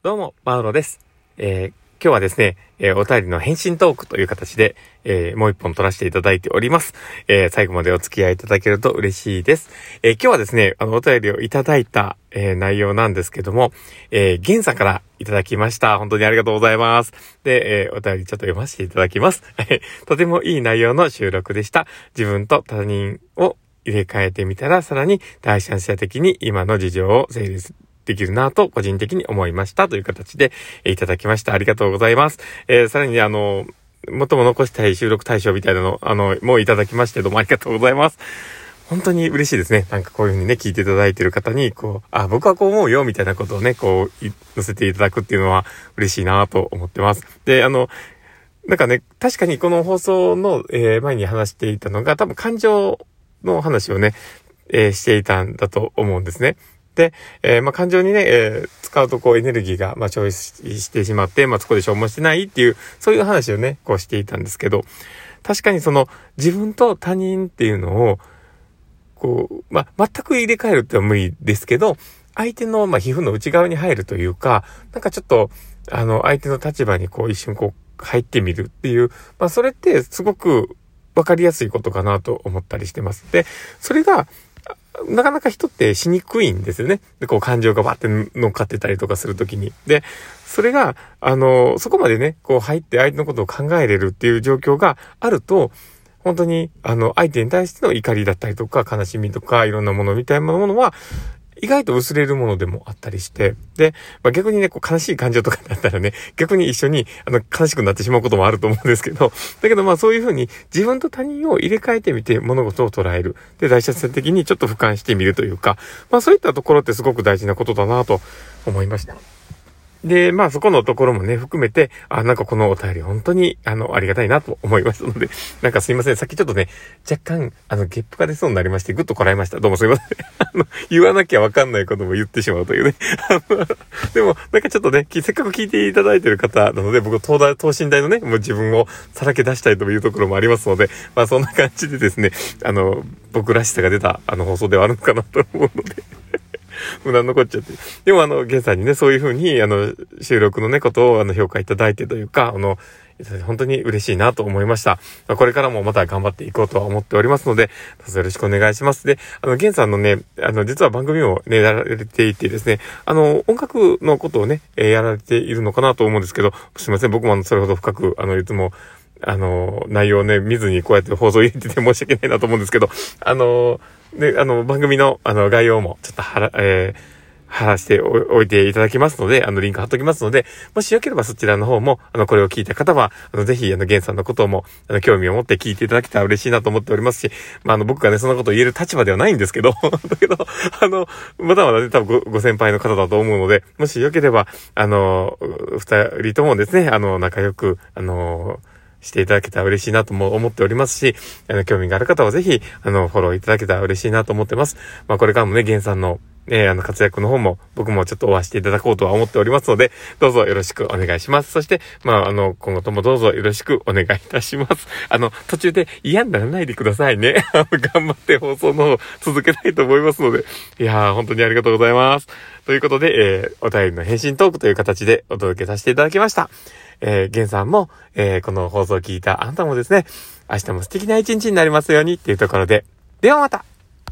どうも、マウロです。えー今日はですね、えーお便りの返信トークという形で、えーもう一本撮らせていただいております。え最後までお付き合いいただけると嬉しいです。え今日はですね、あの、お便りをいただいた、え内容なんですけども、えー、ゲンさんからいただきました。本当にありがとうございます。で、えお便りちょっと読ませていただきます。とてもいい内容の収録でした。自分と他人を入れ替えてみたら、さらに第三者的に今の事情を整理できるなと個人的に思いましたという形で、えいただきました。ありがとうございます。えーさらにあの、最も残したい収録対象みたいなの、あの、もういただきましてどうもありがとうございます。本当に嬉しいですね。なんかこういうふうにね、聞いていただいている方に、こう、あ、僕はこう思うよ、みたいなことをね、こう、載せていただくっていうのは嬉しいなと思ってます。で、あの、なんかね、確かにこの放送の、えー前に話していたのが、多分感情の話をね、えーしていたんだと思うんですね。で、えーまあ、感情にね、えー使うとこうエネルギーが、まあ、消費してしまって、まあ、そこで消耗してないっていう、そういう話をね、こうしていたんですけど、確かにその自分と他人っていうのを、こう、まあ、全く入れ替えるってのは無理ですけど、相手の、ま、皮膚の内側に入るというか、なんかちょっと、あの、相手の立場にこう一瞬こう入ってみるっていう、まあ、それってすごくわかりやすいことかなと思ったりしてます。で、それが、なかなか人ってしにくいんですよね。で、こう感情がバって乗っかってたりとかするときに。で、それが、あの、そこまでね、こう入って相手のことを考えれるっていう状況があると、本当に、あの、相手に対しての怒りだったりとか、悲しみとか、いろんなものみたいなものは、意外と薄れるものでもあったりして、で、まあ、逆にね、こう悲しい感情とかだったらね、逆に一緒に、あの、悲しくなってしまうこともあると思うんですけど、だけどまあそういうふうに自分と他人を入れ替えてみて物事を捉える。で、大切的にちょっと俯瞰してみるというか、まあそういったところってすごく大事なことだなと思いました。で、まあそこのところもね、含めて、あ、なんかこのお便り本当に、あの、ありがたいなと思いましたので、なんかすいません。さっきちょっとね、若干、あの、ゲップが出そうになりまして、ぐっとこらえました。どうもすいません。あの、言わなきゃわかんないことも言ってしまうというね。でも、なんかちょっとね、せっかく聞いていただいてる方なので、僕、東大、東進大のね、もう自分をさらけ出したいというところもありますので、まあそんな感じでですね、あの、僕らしさが出た、あの、放送ではあるのかなと思うので。無駄残っちゃって。でもあの、ゲンさんにね、そういう風に、あの、収録のね、ことを、あの、評価いただいてというか、あの、本当に嬉しいなと思いました。これからもまた頑張っていこうとは思っておりますので、どうぞよろしくお願いします。で、あの、ゲンさんのね、あの、実は番組をね、やられていてですね、あの、音楽のことをね、やられているのかなと思うんですけど、すいません、僕もあの、それほど深く、あの、いつも、あの、内容ね、見ずにこうやって放送入れてて申し訳ないなと思うんですけど、あの、ね、あの、番組の、あの、概要も、ちょっとはら、えー貼らせておいていただきますので、あの、リンク貼っときますので、もしよければそちらの方も、あの、これを聞いた方は、あの、ぜひ、あの、ゲンさんのことも、あの、興味を持って聞いていただけたら嬉しいなと思っておりますし、まあ、あの、僕がね、そんなことを言える立場ではないんですけど、だけど、あの、まだまだね、多分ご、ご先輩の方だと思うので、もしよければ、あの、二人ともですね、あの、仲良く、あの、していただけたら嬉しいなとも思っておりますし、あの、興味がある方はぜひ、あの、フォローいただけたら嬉しいなと思ってます。まあ、これからもね、ゲンさんの、えーあの、活躍の方も、僕もちょっと応援していただこうとは思っておりますので、どうぞよろしくお願いします。そして、まあ、あの、今後ともどうぞよろしくお願いいたします。あの、途中で嫌にならないでくださいね。頑張って放送の方続けたいと思いますので、いやー、本当にありがとうございます。ということで、えーお便りの返信トークという形でお届けさせていただきました。えー、ゲンさんも、えーこの放送を聞いたあなたもですね、明日も素敵な一日になりますようにっていうところで、ではまた。